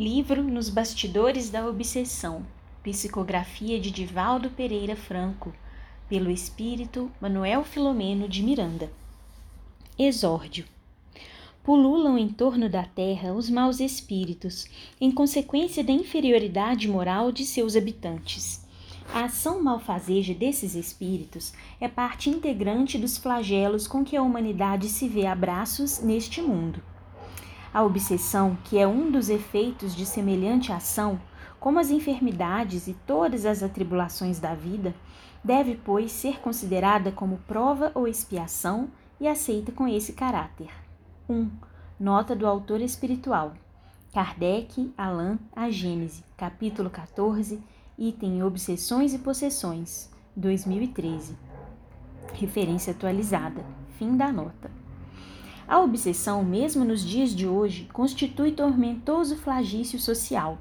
Livro Nos Bastidores da Obsessão. Psicografia de Divaldo Pereira Franco. Pelo espírito Manuel Filomeno de Miranda. Exórdio. Pululam em torno da terra os maus espíritos, em consequência da inferioridade moral de seus habitantes. A ação malfazeja desses espíritos é parte integrante dos flagelos com que a humanidade se vê a braços neste mundo. A obsessão, que é um dos efeitos de semelhante ação, como as enfermidades e todas as atribulações da vida, deve, pois, ser considerada como prova ou expiação e aceita com esse caráter. 1. Um, nota do autor espiritual. Kardec, Alain, A Gênese, capítulo 14, item Obsessões e Possessões, 2013. Referência atualizada. Fim da nota. A obsessão, mesmo nos dias de hoje, constitui tormentoso flagício social.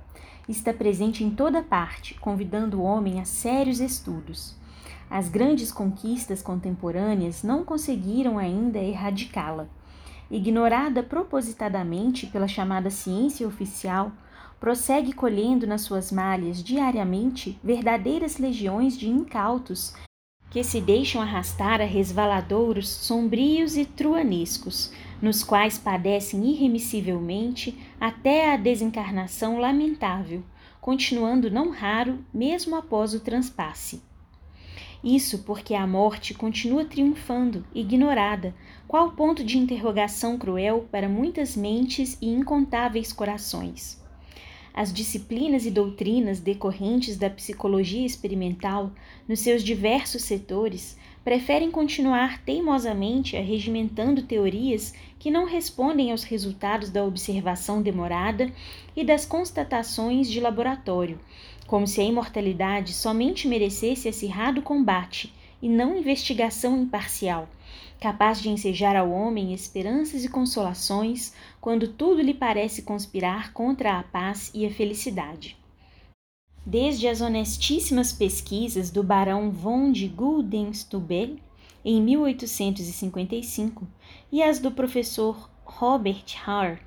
Está presente em toda parte, convidando o homem a sérios estudos. As grandes conquistas contemporâneas não conseguiram ainda erradicá-la. Ignorada propositadamente pela chamada ciência oficial, prossegue colhendo nas suas malhas diariamente verdadeiras legiões de incautos que se deixam arrastar a resvaladouros sombrios e truanescos, nos quais padecem irremissivelmente até a desencarnação lamentável, continuando não raro mesmo após o transpasse. Isso porque a morte continua triunfando, ignorada, qual ponto de interrogação cruel para muitas mentes e incontáveis corações. As disciplinas e doutrinas decorrentes da psicologia experimental, nos seus diversos setores, preferem continuar teimosamente arregimentando teorias que não respondem aos resultados da observação demorada e das constatações de laboratório, como se a imortalidade somente merecesse acirrado combate e não investigação imparcial capaz de ensejar ao homem esperanças e consolações quando tudo lhe parece conspirar contra a paz e a felicidade. Desde as honestíssimas pesquisas do barão von de Guldenstubbe em 1855 e as do professor Robert Haar,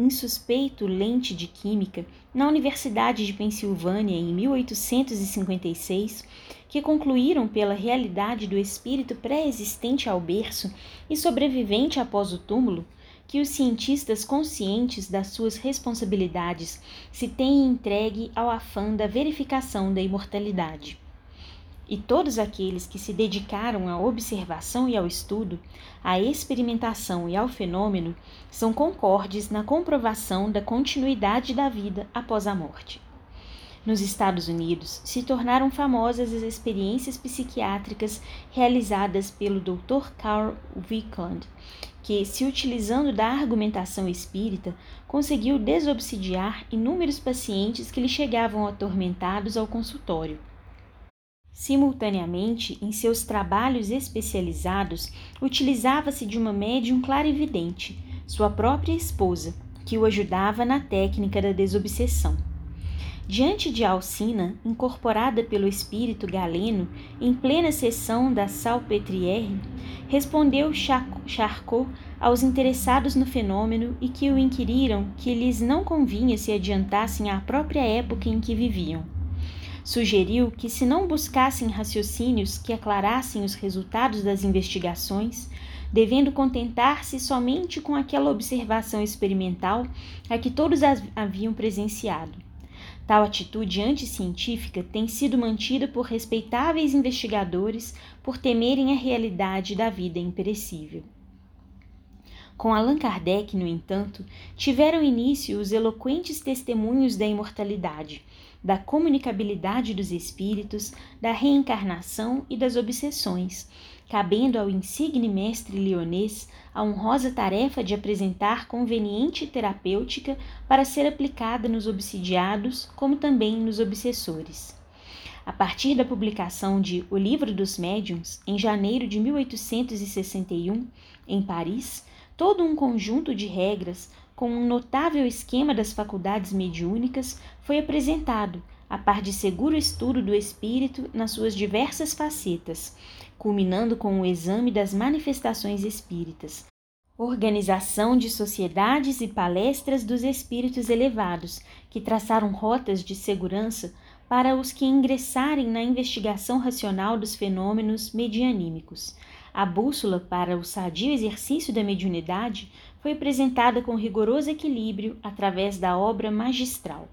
insuspeito lente de química, na Universidade de Pensilvânia em 1856, que concluíram pela realidade do espírito pré-existente ao berço e sobrevivente após o túmulo, que os cientistas conscientes das suas responsabilidades se têm entregue ao afã da verificação da imortalidade. E todos aqueles que se dedicaram à observação e ao estudo, à experimentação e ao fenômeno, são concordes na comprovação da continuidade da vida após a morte. Nos Estados Unidos, se tornaram famosas as experiências psiquiátricas realizadas pelo Dr. Carl Wickland, que, se utilizando da argumentação espírita, conseguiu desobsidiar inúmeros pacientes que lhe chegavam atormentados ao consultório. Simultaneamente, em seus trabalhos especializados, utilizava-se de uma médium clarividente, sua própria esposa, que o ajudava na técnica da desobsessão. Diante de Alcina, incorporada pelo espírito galeno, em plena sessão da Salpêtrière, respondeu Charcot aos interessados no fenômeno e que o inquiriram que lhes não convinha se adiantassem à própria época em que viviam. Sugeriu que, se não buscassem raciocínios que aclarassem os resultados das investigações, devendo contentar-se somente com aquela observação experimental a que todos haviam presenciado Tal atitude anticientífica tem sido mantida por respeitáveis investigadores por temerem a realidade da vida imperecível. Com Allan Kardec, no entanto, tiveram início os eloquentes testemunhos da imortalidade, da comunicabilidade dos espíritos, da reencarnação e das obsessões, cabendo ao insigne mestre leonês a honrosa tarefa de apresentar conveniente terapêutica para ser aplicada nos obsidiados, como também nos obsessores. A partir da publicação de O Livro dos Médiuns, em janeiro de 1861, em Paris, todo um conjunto de regras com um notável esquema das faculdades mediúnicas foi apresentado, a par de seguro estudo do espírito nas suas diversas facetas, culminando com o exame das manifestações espíritas, organização de sociedades e palestras dos espíritos elevados, que traçaram rotas de segurança para os que ingressarem na investigação racional dos fenômenos medianímicos. A bússola para o sadio exercício da mediunidade foi apresentada com rigoroso equilíbrio através da obra magistral.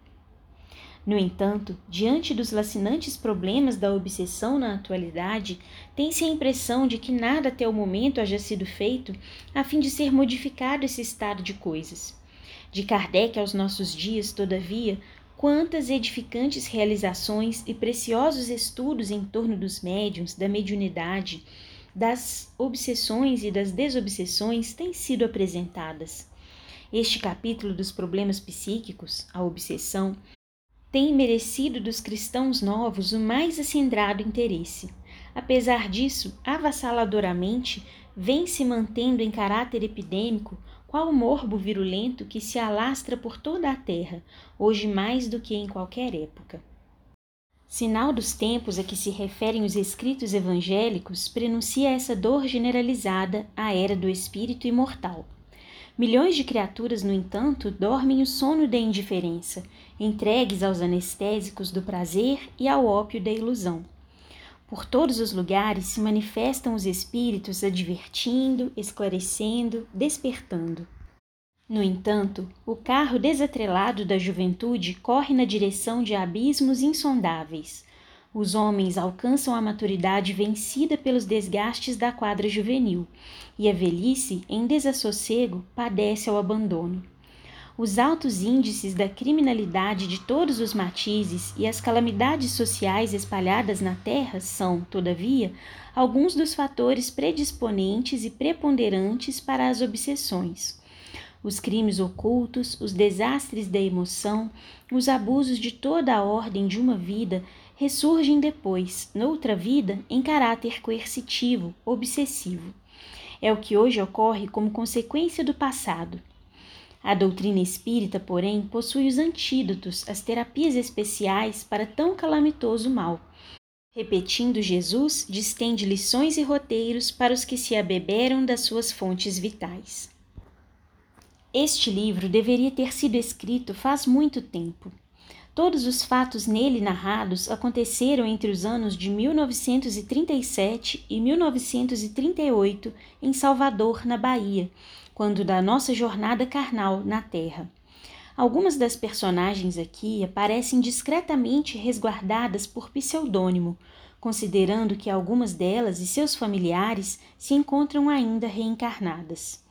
No entanto, diante dos lacinantes problemas da obsessão na atualidade, tem-se a impressão de que nada até o momento haja sido feito a fim de ser modificado esse estado de coisas. De Kardec aos nossos dias, todavia, quantas edificantes realizações e preciosos estudos em torno dos médiums, da mediunidade, das obsessões e das desobsessões têm sido apresentadas. Este capítulo dos problemas psíquicos, a obsessão, tem merecido dos cristãos novos o mais acendrado interesse. Apesar disso, avassaladoramente, vem se mantendo em caráter epidêmico qual morbo virulento que se alastra por toda a terra, hoje mais do que em qualquer época. Sinal dos tempos a que se referem os escritos evangélicos prenuncia essa dor generalizada à era do espírito imortal. Milhões de criaturas, no entanto, dormem o sono da indiferença, entregues aos anestésicos do prazer e ao ópio da ilusão. Por todos os lugares se manifestam os espíritos advertindo, esclarecendo, despertando. No entanto, o carro desatrelado da juventude corre na direção de abismos insondáveis. Os homens alcançam a maturidade vencida pelos desgastes da quadra juvenil, e a velhice, em desassossego, padece ao abandono. Os altos índices da criminalidade de todos os matizes e as calamidades sociais espalhadas na Terra são, todavia, alguns dos fatores predisponentes e preponderantes para as obsessões os crimes ocultos, os desastres da emoção, os abusos de toda a ordem de uma vida ressurgem depois, noutra vida, em caráter coercitivo, obsessivo. É o que hoje ocorre como consequência do passado. A doutrina espírita, porém, possui os antídotos, as terapias especiais para tão calamitoso mal. Repetindo Jesus, distende lições e roteiros para os que se abeberam das suas fontes vitais. Este livro deveria ter sido escrito faz muito tempo. Todos os fatos nele narrados aconteceram entre os anos de 1937 e 1938 em Salvador, na Bahia, quando da nossa jornada carnal na Terra. Algumas das personagens aqui aparecem discretamente resguardadas por pseudônimo, considerando que algumas delas e seus familiares se encontram ainda reencarnadas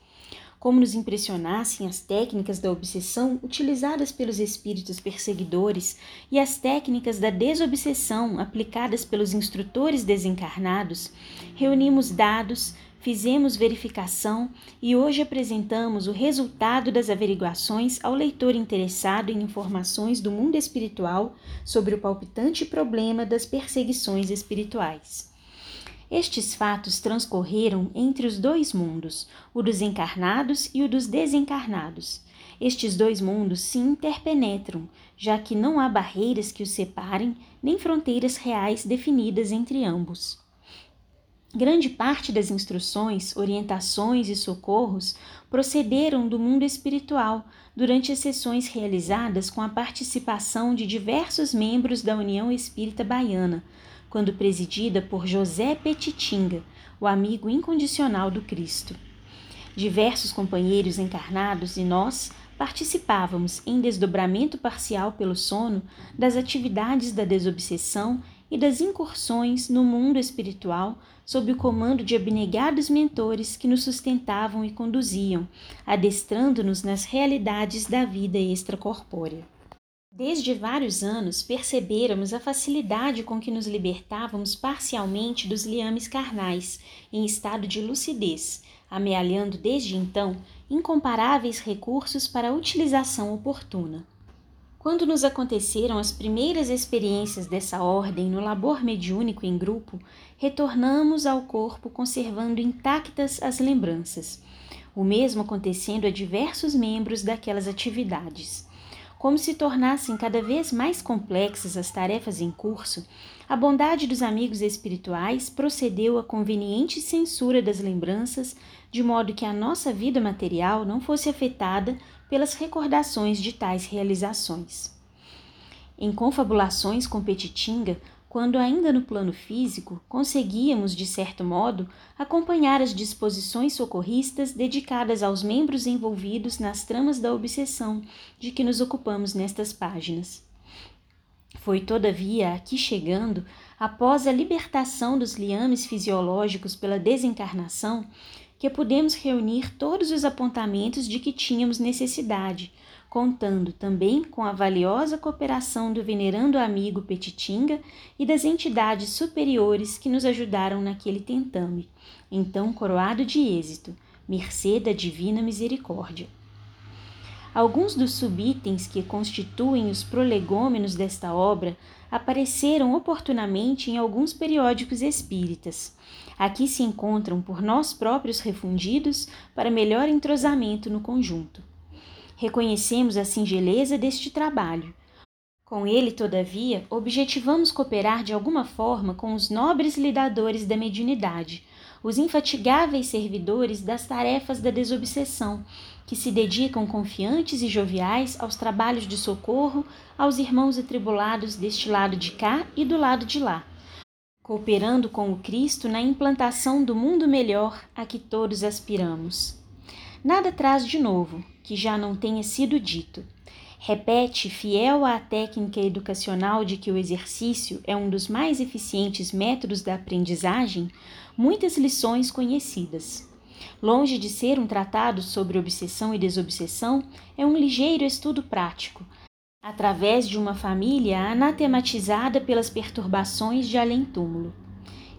como nos impressionassem as técnicas da obsessão utilizadas pelos espíritos perseguidores e as técnicas da desobsessão aplicadas pelos instrutores desencarnados, reunimos dados, fizemos verificação e hoje apresentamos o resultado das averiguações ao leitor interessado em informações do mundo espiritual sobre o palpitante problema das perseguições espirituais. Estes fatos transcorreram entre os dois mundos, o dos encarnados e o dos desencarnados. Estes dois mundos se interpenetram, já que não há barreiras que os separem, nem fronteiras reais definidas entre ambos. Grande parte das instruções, orientações e socorros procederam do mundo espiritual durante as sessões realizadas com a participação de diversos membros da União Espírita Baiana, quando presidida por José Petitinga, o amigo incondicional do Cristo. Diversos companheiros encarnados e nós participávamos em desdobramento parcial pelo sono das atividades da desobsessão e das incursões no mundo espiritual sob o comando de abnegados mentores que nos sustentavam e conduziam, adestrando-nos nas realidades da vida extracorpórea. Desde vários anos perceberamos a facilidade com que nos libertávamos parcialmente dos liames carnais, em estado de lucidez, amealhando desde então incomparáveis recursos para a utilização oportuna. Quando nos aconteceram as primeiras experiências dessa ordem no labor mediúnico em grupo, retornamos ao corpo conservando intactas as lembranças, o mesmo acontecendo a diversos membros daquelas atividades. Como se tornassem cada vez mais complexas as tarefas em curso, a bondade dos amigos espirituais procedeu à conveniente censura das lembranças, de modo que a nossa vida material não fosse afetada pelas recordações de tais realizações. Em confabulações com Petitinga, quando ainda no plano físico conseguíamos, de certo modo, acompanhar as disposições socorristas dedicadas aos membros envolvidos nas tramas da obsessão de que nos ocupamos nestas páginas. Foi, todavia, aqui chegando, após a libertação dos liames fisiológicos pela desencarnação, que pudemos reunir todos os apontamentos de que tínhamos necessidade contando também com a valiosa cooperação do venerando amigo Petitinga e das entidades superiores que nos ajudaram naquele tentame, então coroado de êxito, mercê da divina misericórdia. Alguns dos subitens que constituem os prolegômenos desta obra apareceram oportunamente em alguns periódicos espíritas. Aqui se encontram por nós próprios refundidos para melhor entrosamento no conjunto reconhecemos a singeleza deste trabalho. Com ele, todavia, objetivamos cooperar de alguma forma com os nobres lidadores da mediunidade, os infatigáveis servidores das tarefas da desobsessão, que se dedicam confiantes e joviais aos trabalhos de socorro aos irmãos atribulados deste lado de cá e do lado de lá, cooperando com o Cristo na implantação do mundo melhor a que todos aspiramos. Nada traz de novo, que já não tenha sido dito. Repete, fiel à técnica educacional de que o exercício é um dos mais eficientes métodos da aprendizagem, muitas lições conhecidas. Longe de ser um tratado sobre obsessão e desobsessão, é um ligeiro estudo prático, através de uma família anatematizada pelas perturbações de além-túmulo.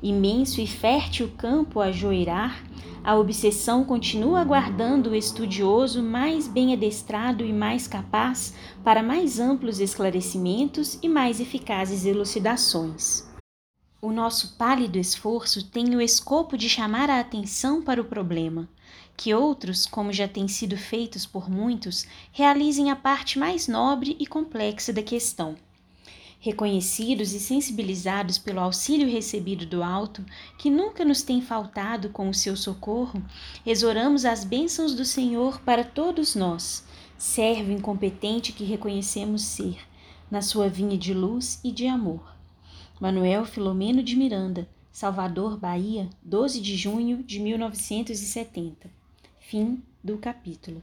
Imenso e fértil campo a joirar, a obsessão continua aguardando o estudioso mais bem adestrado e mais capaz para mais amplos esclarecimentos e mais eficazes elucidações. O nosso pálido esforço tem o escopo de chamar a atenção para o problema, que outros, como já tem sido feitos por muitos, realizem a parte mais nobre e complexa da questão reconhecidos e sensibilizados pelo auxílio recebido do alto, que nunca nos tem faltado com o seu socorro, exoramos as bênçãos do Senhor para todos nós, servo incompetente que reconhecemos ser, na sua vinha de luz e de amor. Manuel Filomeno de Miranda, Salvador, Bahia, 12 de junho de 1970. Fim do capítulo.